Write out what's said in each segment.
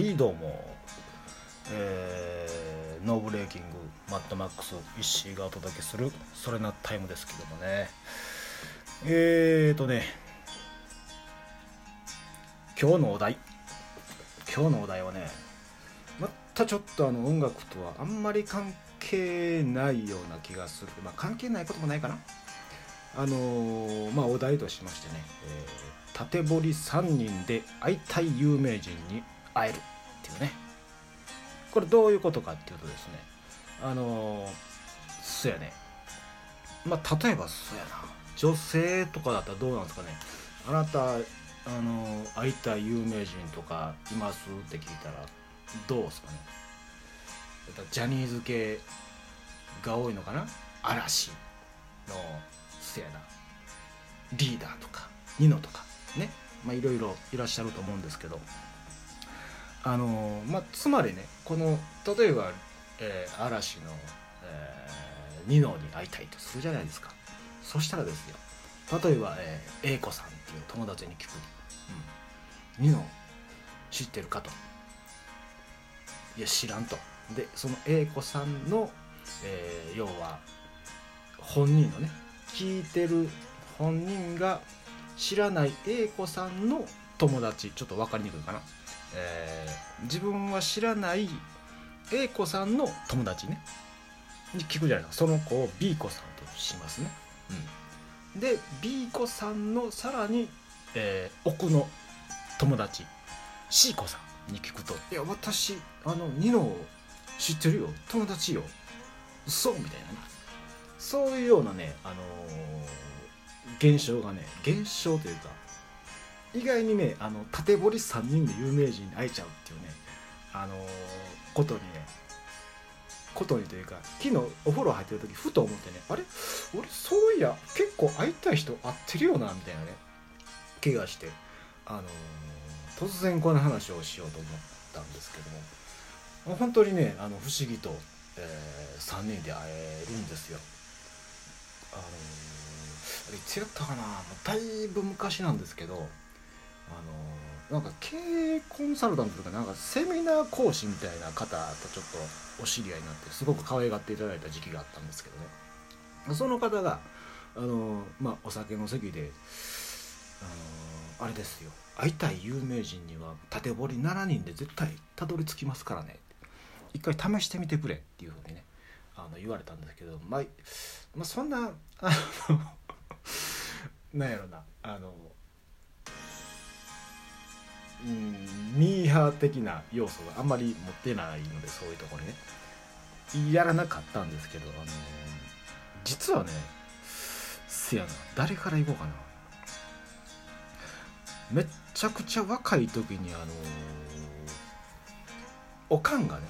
はいどうも。えー、ノーブレーキングマッドマックス石井がお届けするそれなタイムですけどもね。えーとね今日のお題。今日のお題はねまたちょっとあの音楽とはあんまり関係ないような気がする。まあ関係ないこともないかな。あのーまあお題としましてね、えー縦堀3人で会いたい有名人に会えるっていうね。これどういうことかっていうとですねあのそうやね。まあ例えばそうやな。女性とかだったらどうなんですかね。あなたあのー会いたい有名人とかいますって聞いたらどうですかね。ジャニーズ系が多いのかな。嵐のせやな。リーダーとかニノとかね。まあいろいろいらっしゃると思うんですけど。あのまあつまりねこの例えば、えー嵐の、えーニノに会いたいとするじゃないですか。そしたらですよ例えば、えー、A 子さんっていう友達に聞く「うん、ニノ知ってるか?」と「いや知らん」と。でその A 子さんの、えー要は本人のね聞いてる本人が知らない A 子さんの友達ちょっと分かりにくいかな、えー自分は知らない A 子さんの友達ね。に聞くじゃない。ですかその子を B 子さんとしますね、うん、で B 子さんのさらに、えー奥の友達 C 子さんに聞くと「いや私あのニノ知ってるよ。友達よ。嘘」みたいなね。そういうようなね、あのー現象がね現象というか意外にねあの縦堀3人で有名人に会えちゃうっていうね、あのーことにねことにというか昨日お風呂入ってる時ふと思ってねあれ？俺そういや結構会いたい人会ってるよなみたいなね気がして、あのー突然この話をしようと思ったんですけども本当にねあの不思議と、え3人で会えるんですよ。あのーあれいつやったかなだいぶ昔なんですけどあのなんか経営コンサルタントとかなんかセミナー講師みたいな方とちょっとお知り合いになってすごく可愛がっていただいた時期があったんですけどね。その方があのまあお酒の席であのあれですよ。会いたい有名人には縦堀7人で絶対たどり着きますからね。一回試してみてくれっていうふうにねあの言われたんですけど、まあ、まあそんなあのなんやろなあのうんミーハー的な要素があんまり持ってないのでそういうところにね。やらなかったんですけどあの実はねせやな誰から言おうかな。めっちゃくちゃ若い時にあのおかんがね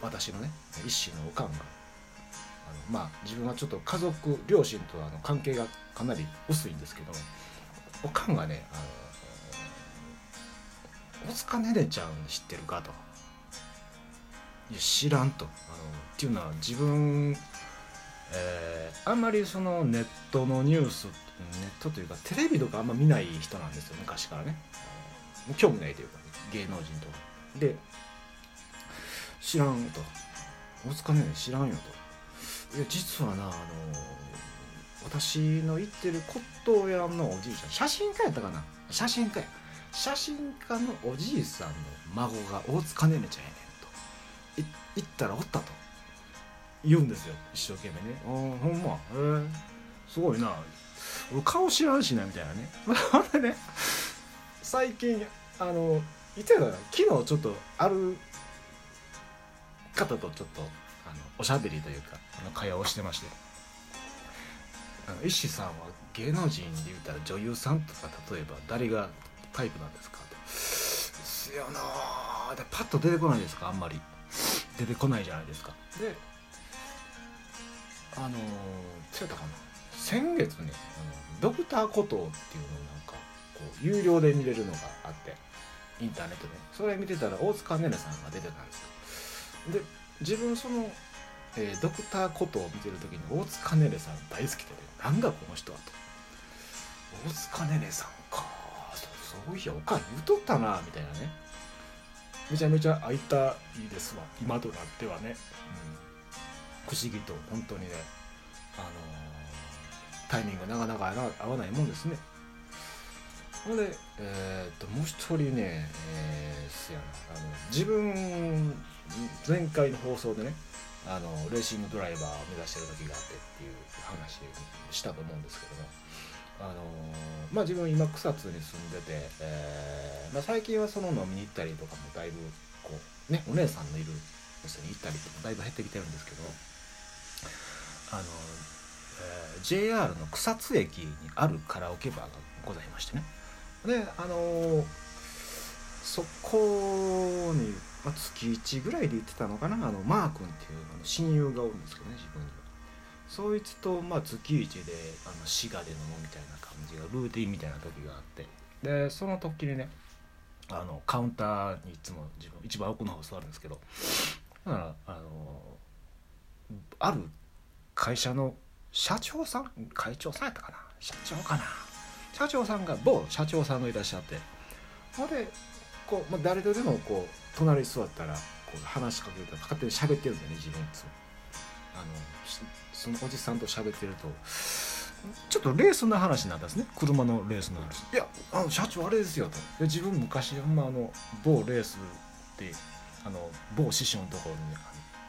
私のね一子のおかんがあのまあ自分はちょっと家族両親とあの関係がかなり薄いんですけどおかんがねあの「大塚ねねちゃん知ってるか?」と「いや知らん」と。あのっていうのは自分えーあんまりそのネットのニュースネットというかテレビとかあんま見ない人なんですよ昔からね。興味ないというか芸能人とか。で知らんと。大塚ねね知らんよと。いや実はなあの私の言ってる骨董屋のおじいちゃん写真家やったかな。写真家や。写真家のおじいさんの孫が大塚ねねちゃんやねんと。言ったらおったと。言うんですよ。一生懸命ね「あーほんま。へえすごいな。俺顔知らんしな」みたいなね。ほんでね最近あのいつやったかな。昨日ちょっとある方とちょっとあのおしゃべりというかあの会話をしてまして。あの石さんは芸能人で言うたら女優さんとか例えば誰がタイプなんですか？って「すよな」でパッと出てこないですか？あんまり。出てこないじゃないですか。であのー、そうやったかな？先月ねあのドクターコトーっていうのをなんかこう有料で見れるのがあってインターネットで。それ見てたら大塚ねねさんが出てたんですよ。で自分その、えードクターコトーを見てる時に大塚ねねさん大好きでねなんだこの人はと。大塚ねねさんそういやおかん言うとったなみたいなね。めちゃめちゃ会いたいですわ今となってはね、うん、不思議と本当にねあのー、タイミングがなかなか合わないもんですね。ほんで、えー、っともう一人ね、えー、すやなあの自分前回の放送でねあのレーシングドライバーを目指してる時があってっていう話したと思うんですけども、あのまあ、自分今草津に住んでて、えーまあ、最近はその飲みに行ったりとかもだいぶこうねお姉さんのいる店に行ったりとかだいぶ減ってきてるんですけどあの、えー、JR の草津駅にあるカラオケバーがございましてね。であのそこに、まあ、月1ぐらいで行ってたのかな。あのマー君っていうあの親友がおるんですけどね自分には。そいつと、まあ、月1であの滋賀で飲むみたいな感じがルーティンみたいな時があって。でその時にねあのカウンターにいつも自分一番奥の方座るんですけど。だからあのある会社の社長さん会長さんやったかな？社長かな？社長さんが某社長さんがいらっしゃって。ほんでこう、まあ、誰とでもこう隣に座ったらこう話しかけると勝手に喋ってるんだよね自分いつも。あのそのおじさんと喋ってるとちょっとレースの話になったんですね。車のレースの話。いやあの社長あれですよと。自分昔まああの某レースであの某師匠のところに、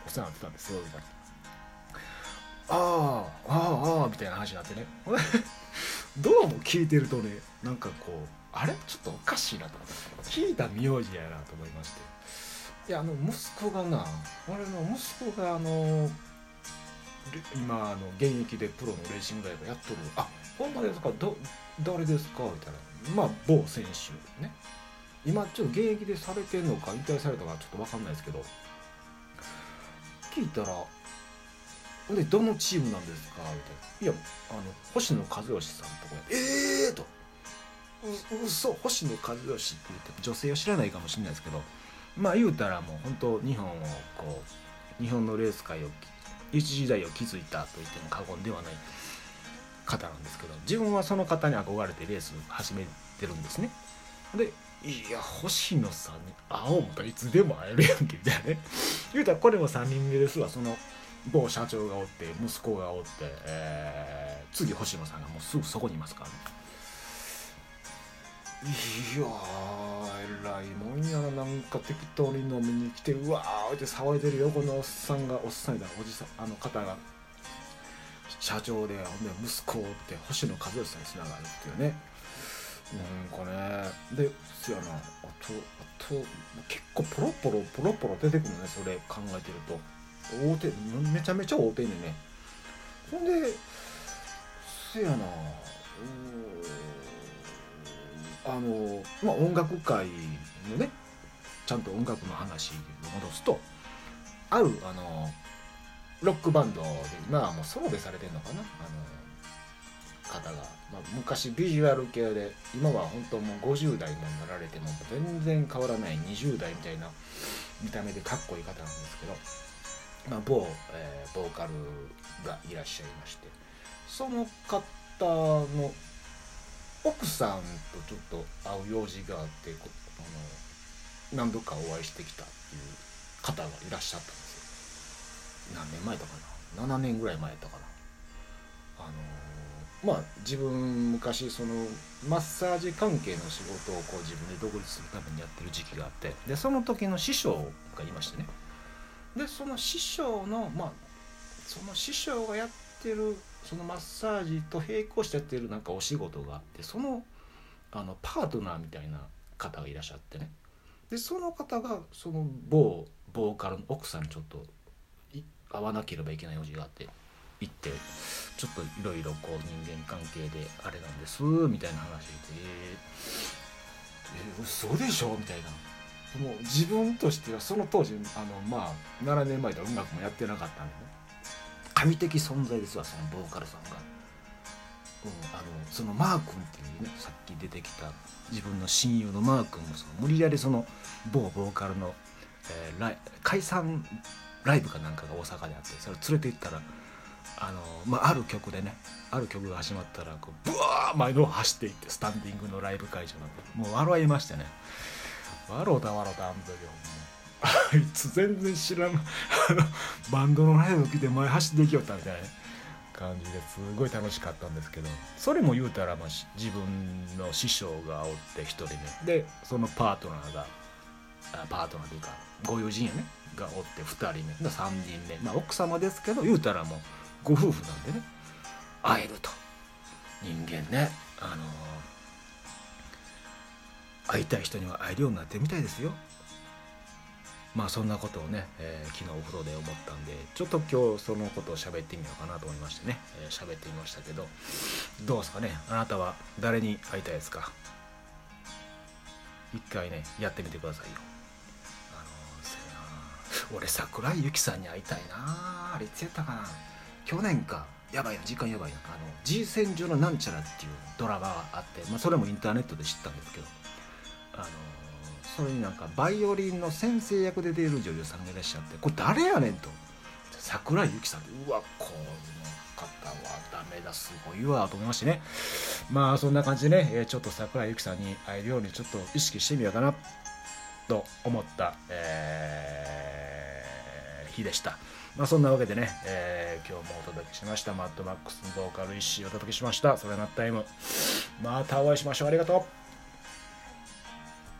お世話になってたんですよみたいな。ああああああみたいな話になってね。どうも聞いてるとねなんかこうあれ？ちょっとおかしいなと聞いた名字やなと思いまして。いやあの息子がな俺の息子があの今あの現役でプロのレーシングライブやっとるあほんまですか？ど誰ですか？みたいな。まあ某選手ね。今ちょっと現役でされてんのか引退されたかちょっと分かんないですけど。聞いたら「でどのチームなんですか?」みたいな「いやあの星野和義さんとかええー!」と「う嘘。星野和義」って言って女性を知らないかもしれないですけど。まあ言うたらもう本当日本をこう日本のレース界を一時代を築いたと言っても過言ではない方なんですけど自分はその方に憧れてレース始めてるんですね。でいや星野さんに会おうといつでも会えるやんけみたいなね。言うたらこれも3人目ですわその某社長がおって息子がおって、えー、次星野さんがもうすぐそこにいますからね。いやえらいもんやな。なんか適当に飲みに来てうわーって騒いでる横のおっさんがおっさんだおじさんあの方が。社長でほんで息子って星野和義さんにつながるっていうね。なんかね。ですやな。あとあと結構ポロポロポロポロ出てくるねそれ考えてると。大手めちゃめちゃ大手にね。ほんでせやな。うんあの、まあ、音楽界のねちゃんと音楽の話を戻すとあるあのロックバンドで今はもうソロでされてるのかな？あの方が、まあ、昔ビジュアル系で今は本当もう50代になられても全然変わらない20代みたいな見た目でかっこいい方なんですけど、まあ、某、えー、ボーカルがいらっしゃいましてその方の奥さんとちょっと会う用事があってあの何度かお会いしてきたっていう方がいらっしゃったんですよ。何年前だかな？7年ぐらい前だかな？あのまあ自分昔そのマッサージ関係の仕事をこう自分で独立するためにやってる時期があってでその時の師匠がいましてね。でその師匠のまあその師匠がやってるそのマッサージと並行してやってるなんかお仕事があってそのあのパートナーみたいな方がいらっしゃってねでその方がその某ボーカルの奥さんにちょっと会わなければいけない用事があって行ってちょっといろいろこう人間関係であれなんですみたいな話で「えー、え嘘でしょ?」みたいな。もう自分としてはその当時あのまあ7年前では音楽もやってなかったんでね神的存在ですわそのボーカルさんが、うん、あのそのマー君っていうねさっき出てきた自分の親友のマー君もその無理やりその某ボーカルの、えー、ライ解散ライブかなんかが大阪であってそれ連れて行ったらあの、まあ、ある曲でねある曲が始まったらこうブワー前の方走っていってスタンディングのライブ会場なんでもう笑いましてね。笑うた笑うたあの時あいつ全然知らん。バンドのライブ来て前走っていきよったみたいな感じですごい楽しかったんですけどそれも言うたら、まあ、自分の師匠がおって1人目でそのパートナーがあパートナーというかご友人やね。がおって2人目で3人目、まあ、奥様ですけど言うたらもうご夫婦なんでね。会えると。人間ね。あの会いたい人には会えるようになってみたいですよまあそんなことをね、えー、昨日お風呂で思ったんでちょっと今日そのことを喋ってみようかなと思いましてね喋、えー、ってみましたけどどうですかね？あなたは誰に会いたいですか？一回ねやってみてくださいよ。あのー、俺桜井由紀さんに会いたいな。あれいつやったかな？去年か。やばいな。時間やばいな。あの G 戦場のなんちゃらっていうドラマがあって、まあ、それもインターネットで知ったんですけどあのそれになんかバイオリンの先生役で出る女優さんがいらっしゃってこれ誰やねんと桜井由紀さんってうわこの方はダメだすごいわと思いましてねまあそんな感じでねちょっと桜井由紀さんに会えるようにちょっと意識してみようかなと思った、えー、日でした。まあそんなわけでね、えー、今日もお届けしました。マッドマックスのボーカル石をお届けしました。それなタイム。またお会いしましょう。ありがとう。